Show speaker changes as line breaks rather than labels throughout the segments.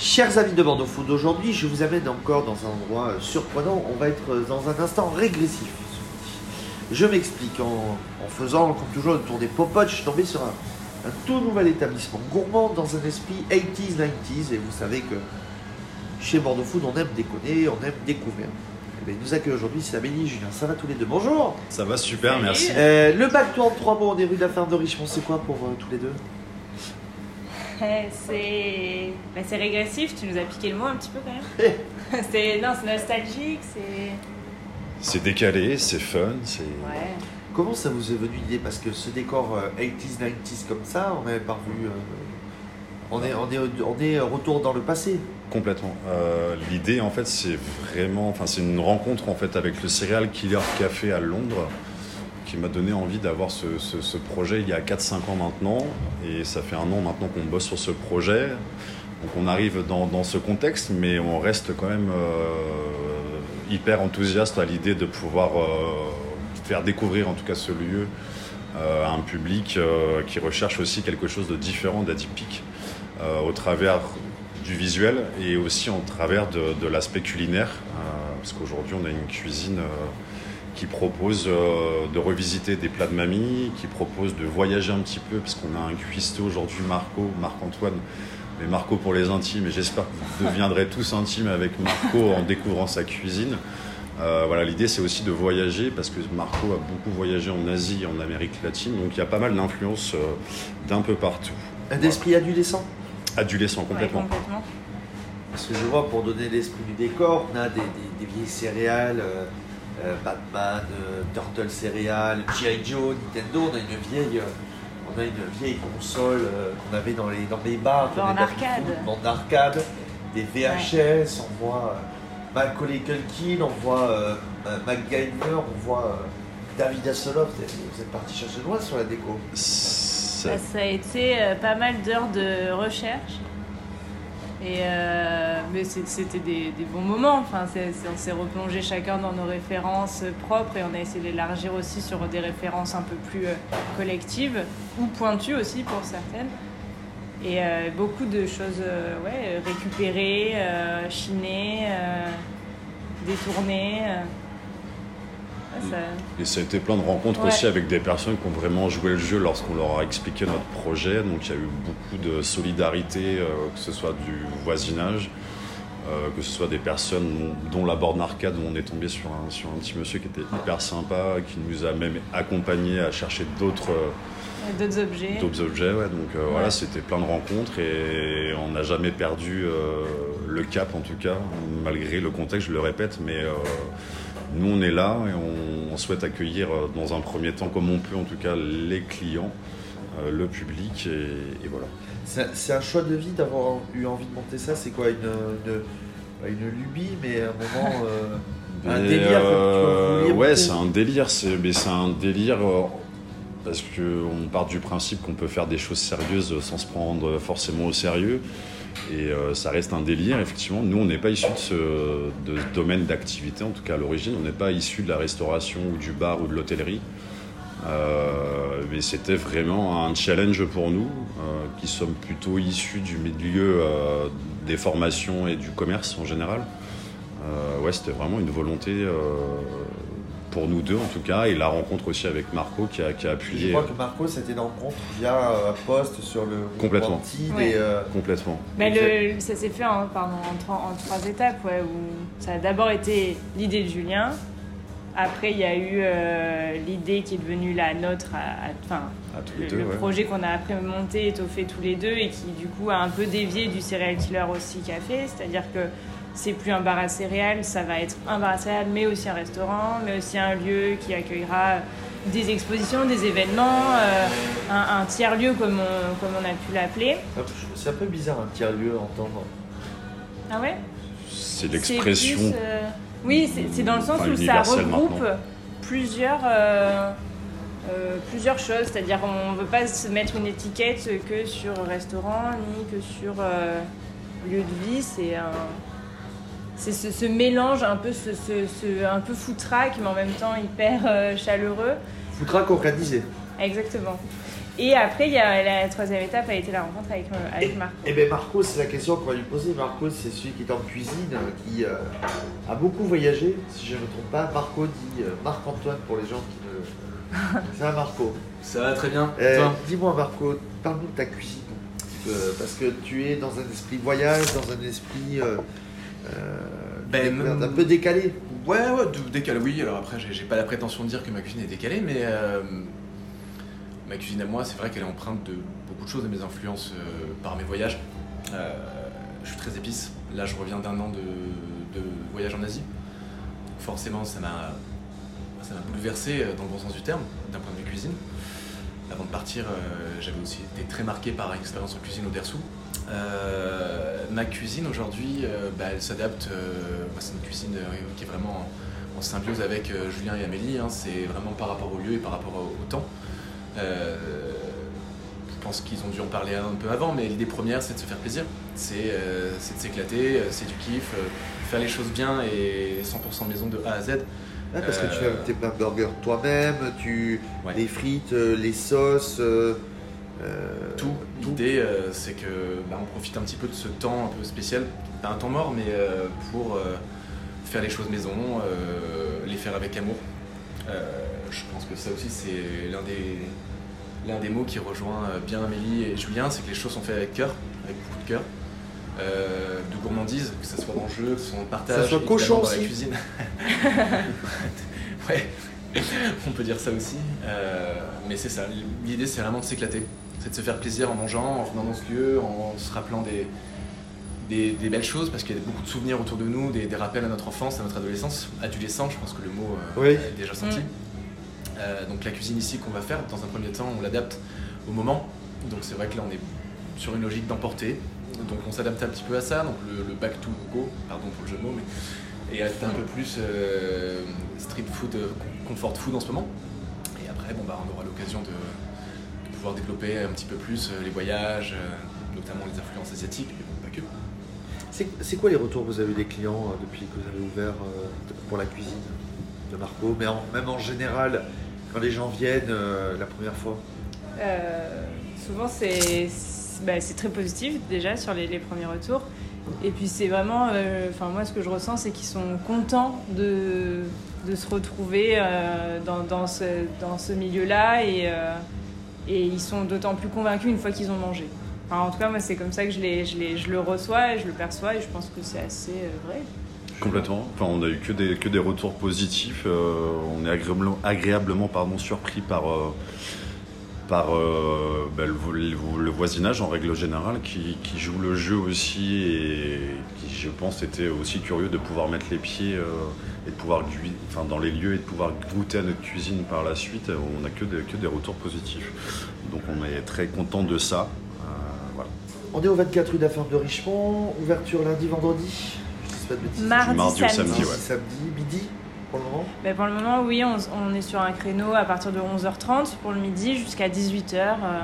Chers amis de Bordeaux Food, aujourd'hui je vous amène encore dans un endroit euh, surprenant. On va être euh, dans un instant régressif. Je m'explique en, en faisant, comme toujours, le tour des popotes. Je suis tombé sur un, un tout nouvel établissement gourmand dans un esprit 80s, 90s. Et vous savez que chez Bordeaux Food, on aime déconner, on aime découvrir. Eh bien, il nous accueille aujourd'hui, c'est Amélie et Julien. Ça va tous les deux? Bonjour
Ça va super, merci.
Euh, Le bac tourne trois mots, on est rue de la Ferme de Richemont. C'est quoi pour euh, tous les deux?
Eh, C'est bah, c'est régressif, tu nous as piqué le mot un petit peu quand même. c'est non, c'est nostalgique, c'est
C'est décalé, c'est fun, c'est.
ouais.
Comment ça vous est venu l'idée? Parce que ce décor euh, 80s, 90s comme ça, on n'avait pas revu. euh, on, est, on, est, on est retour dans le passé.
Complètement. Euh, L'idée, en fait, c'est vraiment. Enfin, c'est une rencontre, en fait, avec le Serial Killer Café à Londres qui m'a donné envie d'avoir ce, projet il y a 4-5 ans maintenant. Et ça fait un an maintenant qu'on bosse sur ce projet. Donc, on arrive dans, ce contexte, mais on reste quand même euh, hyper enthousiaste à l'idée de pouvoir euh, faire découvrir, en tout cas, ce lieu euh, à un public qui recherche aussi quelque chose de différent, d'atypique, au travers du visuel et aussi en travers de, l'aspect culinaire, parce qu'aujourd'hui on a une cuisine qui propose euh, de revisiter des plats de mamie, qui propose de voyager un petit peu, parce qu'on a un cuistot aujourd'hui, Marco, Marc-Antoine, mais Marco pour les intimes, et j'espère que vous deviendrez tous intimes avec Marco en découvrant sa cuisine. Euh, voilà, l'idée c'est aussi de voyager parce que Marco a beaucoup voyagé en Asie et en Amérique latine, donc il y a pas mal d'influences euh, d'un peu partout.
Un esprit adolescent?
Adolescent
Ouais,
complètement.
complètement.
Parce que je vois, pour donner l'esprit du décor, on a des, des- des vieilles céréales, euh, Batman, euh, Turtle céréales, G.I. Joe, Nintendo. On a une vieille, euh, on a une vieille console euh, qu'on avait dans les, dans les bars. Dans les
arcade.
food, borne d'arcade, des VHS, on voit euh, Macaulay Culkin, on voit MacGyver, on voit euh, David Hasselhoff. Vous êtes- parti chercher loin sur la déco.
Ça-
Bah, ça a été euh, pas mal d'heures de recherche. Et euh, mais c'était des, bons moments. Enfin, on s'est replongé chacun dans nos références propres et on a essayé d'élargir aussi sur des références un peu plus euh, collectives ou pointues aussi pour certaines. Et euh, beaucoup de choses ouais, récupérées, chinées, détournées. Ça-
Et ça a été plein de rencontres
Ouais.
aussi avec des personnes qui ont vraiment joué le jeu lorsqu'on leur a expliqué notre projet. Donc il y a eu beaucoup de solidarité, euh, que ce soit du voisinage, euh, que ce soit des personnes dont la borne arcade où on est tombé sur un, sur un petit monsieur qui était hyper sympa, qui nous a même accompagnés à chercher d'autres euh,
D'autres objets.
d'autres objets. Ouais. Donc euh,
Ouais.
voilà, c'était plein de rencontres et on n'a jamais perdu euh, le cap en tout cas, malgré le contexte, je le répète, mais euh, nous on est là et on, on souhaite accueillir euh, dans un premier temps, comme on peut en tout cas, les clients, euh, le public et, et voilà.
C'est un choix de vie d'avoir eu envie de monter ça. C'est quoi une, une, lubie, mais un moment. euh, Un délire tu vouloir
Ouais, c'est un délire. Mais c'est un délire parce qu'on part du principe qu'on peut faire des choses sérieuses sans se prendre forcément au sérieux. Et euh, ça reste un délire, effectivement. Nous, on n'est pas issus de ce, domaine d'activité, en tout cas à l'origine. On n'est pas issus de la restauration ou du bar ou de l'hôtellerie. Euh, mais c'était vraiment un challenge pour nous, euh, qui sommes plutôt issus du milieu des formations et du commerce en général. Ouais, c'était vraiment une volonté pour nous deux en tout cas, et la rencontre aussi avec Marco qui a, qui a
Je
appuyé
crois que Marco, c'était une rencontre via euh, un post sur le
Complètement.
Antide
Ouais.
et, euh,
complètement.
Mais le, ça s'est fait en, pardon, en, trois, en trois étapes, ouais, où ça a d'abord été l'idée de Julien. Après, il y a eu euh, l'idée qui est devenue la nôtre, enfin, le,
les deux,
le
ouais.
projet qu'on a après monté, étoffé tous les deux, et qui du coup a un peu dévié du serial killer aussi café. C'est-à-dire que c'est plus un bar à céréales, ça va être un bar à céréales, mais aussi un restaurant, mais aussi un lieu qui accueillera des expositions, des événements, euh, un, un tiers-lieu comme on, comme on a pu l'appeler.
C'est un peu bizarre un tiers-lieu à entendre.
Ah ouais?
C'est l'expression.
euh, Oui, c'est dans le sens
Enfin,
où ça regroupe
maintenant.
plusieurs, euh, euh, plusieurs choses. C'est-à-dire qu'on ne veut pas se mettre une étiquette que sur restaurant ni que sur euh, lieu de vie. C'est un. C'est ce, ce mélange un peu, ce, ce- ce- un peu foutraque, mais en même temps hyper euh, chaleureux.
Foutra concrétisé.
Exactement. Et après, il y a, la troisième étape a été la rencontre avec, euh, avec Marco.
Et bien Marco, c'est la question qu'on va lui poser. Marco, c'est celui qui est en cuisine, euh, qui euh, a beaucoup voyagé, si je ne me trompe pas. Marco dit euh, Marc-Antoine pour les gens qui ne... Ça va Marco?
Ça va très bien.
Euh, Dis-moi Marco, parle-nous de ta cuisine. Euh, parce que tu es dans un esprit voyage, dans un esprit
Ben,
découverte, un peu décalé.
Ouais, ouais, décalé, oui. Alors après, j'ai pas la prétention de dire que ma cuisine est décalée, mais euh, ma cuisine à moi, c'est vrai qu'elle est empreinte de beaucoup de choses, de mes influences euh, par mes voyages. Euh, je suis très épice. Là, je reviens d'un an de, de voyage en Asie. Forcément, ça m'a ça m'a bouleversé euh, dans le bon sens du terme, d'un point de vue cuisine. Avant de partir, euh, j'avais aussi été très marqué par une expérience en cuisine au Dersu. Euh, ma cuisine aujourd'hui, euh, bah, elle s'adapte. euh, c'est une cuisine qui est vraiment en, en symbiose avec Julien et Amélie. hein. c'est vraiment par rapport au lieu et par rapport au, au temps. Je pense qu'ils ont dû en parler un peu avant, mais l'idée première, c'est de se faire plaisir. C'est de s'éclater, c'est du kiff, faire les choses bien et 100% maison de A à Z.
Ah, parce que tu fais tes burgers toi-même, tu
Ouais.
les frites, les sauces, euh,
Tout. L'idée, euh, c'est que bah, on profite un petit peu de ce temps un peu spécial, pas un temps mort, mais euh, pour faire les choses maison, les faire avec amour. Je pense que ça aussi, c'est l'un des, l'un des mots qui rejoint bien Amélie et Julien, c'est que les choses sont faites avec cœur, avec beaucoup de cœur. De gourmandise, que ce soit dans le jeu, que ce soit dans le partage,
Ça soit
évidemment,
cochon
dans
aussi.
la cuisine. ouais, on peut dire ça aussi. Mais c'est ça, l'idée c'est vraiment de s'éclater. C'est de se faire plaisir en mangeant, en venant dans ce lieu, en se rappelant des, des, des belles choses, parce qu'il y a beaucoup de souvenirs autour de nous, des, des rappels à notre enfance, à notre adolescence. Adolescent, je pense que le mot euh,
Oui.
est déjà sorti.
Mm.
Euh, donc la cuisine ici qu'on va faire, dans un premier temps, on l'adapte au moment. Donc c'est vrai que là on est sur une logique d'emporter. Donc on s'adapte un petit peu à ça. Donc le, le back to go, pardon pour le jeu de mots, mais et être un peu plus euh, street food, euh, comfort food en ce moment. Et après, bon bah on aura l'occasion de pouvoir développer un petit peu plus euh, les voyages, euh, notamment les influences asiatiques, mais bon, pas que.
C'est c'est quoi les retours que vous avez eu des clients euh, depuis que vous avez ouvert pour la cuisine de Marco, mais en- même en général, quand les gens viennent la première fois?
Euh, souvent, c'est bah, c'est très positif déjà sur les, les premiers retours. Et puis, c'est vraiment. euh, Enfin, moi, ce que je ressens, c'est qu'ils sont contents de, de se retrouver euh, dans, dans ce, dans ce milieu-là et, euh, et ils sont d'autant plus convaincus une fois qu'ils ont mangé. En tout cas, moi, c'est comme ça que je, je, je le reçois et je le perçois et je pense que c'est assez euh, vrai.
Complètement. Enfin, on a eu que des, que des retours positifs. Euh, on est agréablement, agréablement pardon, surpris par, euh, par ben, le, le vo- le voisinage en règle générale qui, qui joue le jeu aussi et qui, je pense, était aussi curieux de pouvoir mettre les pieds et de pouvoir enfin, dans les lieux et de pouvoir goûter à notre cuisine par la suite. On n'a que des, que des retours positifs. Donc on est très content de ça. Euh, voilà.
On est au 24 rue de la Ferme de Richemont, ouverture lundi, vendredi. Je pas de bêtises.
Mardi,
mardi
samedi.
samedi, ouais.
samedi, midi pour le moment.
Ben, pour le moment, oui, on, on est sur un créneau à partir de 11h30 pour le midi jusqu'à 18h euh,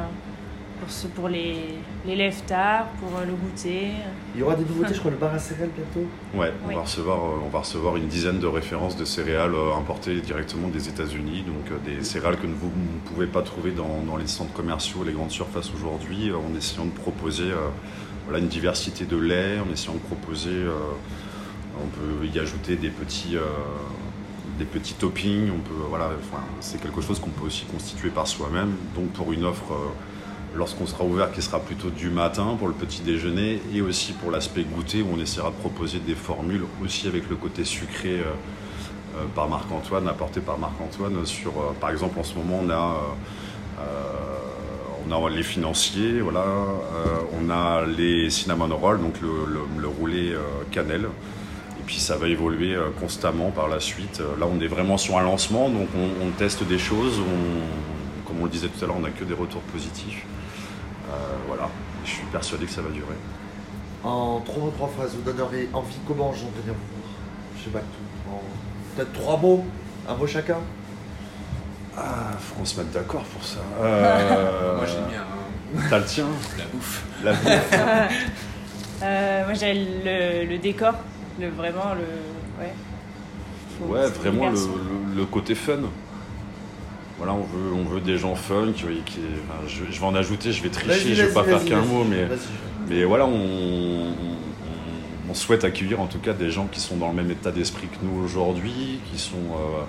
pour, ce- pour les, les tard, pour euh, le goûter.
Il y aura des nouveautés, je crois, le bar à céréales bientôt.
Ouais, on,
Oui.
va recevoir, euh, on va recevoir une dizaine de références de céréales euh, importées directement des États-Unis, donc des céréales que vous ne pouvez pas trouver dans, dans les centres commerciaux, les grandes surfaces aujourd'hui, en essayant de proposer euh, voilà, une diversité de lait, en essayant de proposer, euh, on peut y ajouter des petits, euh, des petits toppings, on peut, voilà, enfin, c'est quelque chose qu'on peut aussi constituer par soi-même, donc pour une offre. euh, lorsqu'on sera ouvert, qui sera plutôt du matin pour le petit déjeuner et aussi pour l'aspect goûter où on essaiera de proposer des formules aussi avec le côté sucré euh, euh, par Marc-Antoine, apporté par Marc-Antoine. Sur, euh, par exemple, en ce moment, on a, on a les financiers, voilà, on a les cinnamon rolls, donc le, le- le roulé cannelle. Et puis ça va évoluer constamment par la suite. Là, on est vraiment sur un lancement, donc on, teste des choses. Comme on le disait tout à l'heure, on n'a que des retours positifs. Voilà, je suis persuadé que ça va durer.
En trois mots, trois phrases, vous donnerez envie comment gens de venir vous voir chez Bactou En peut-être trois mots, un mot chacun
Ah, faut qu'on se mette d'accord pour ça. Euh,
Moi j'ai mis un-
T'as le tien
la bouffe.
La bouffe.
Euh, moi, j'ai le, le décor, le, vraiment le. Ouais, Faut-
Ouais, vraiment le,
immersif.
le- le côté fun. Voilà, on veut, on veut des gens fun. Qui, qui- enfin, je, je vais en ajouter, je vais tricher, je vais pas faire qu'un mot, mais, mais voilà, on, on- on souhaite accueillir en tout cas des gens qui sont dans le même état d'esprit que nous aujourd'hui, qui sont euh,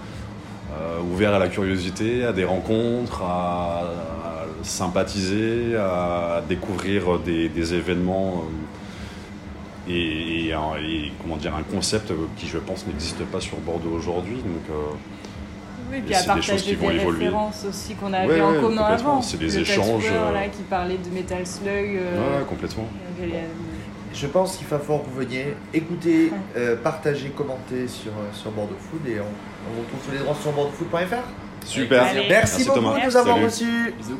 euh, ouverts à la curiosité, à des rencontres, à, à sympathiser, à découvrir des, des événements. euh, et, et comment dire un concept qui je pense n'existe pas sur Bordeaux aujourd'hui donc
Oui,
Et
puis à
c'est des choses
partager
qui vont
des
évoluer.
références aussi qu'on avait
Ouais,
en
ouais,
commun avant.
C'est des
Le
échanges,
tatoueur,
euh,
là, qui parlait de Metal Slug. euh,
ouais, complètement
a-
Je pense qu'il va falloir que vous veniez écouter, euh, partager, commenter sur, euh, sur Bordeaux Food et on, on vous retrouve tous les droits sur bordeauxfood.fr.
super
Allez.
Merci,
Merci,
beaucoup
Thomas.
de nous avoir
Salut.
reçus.
Bisous.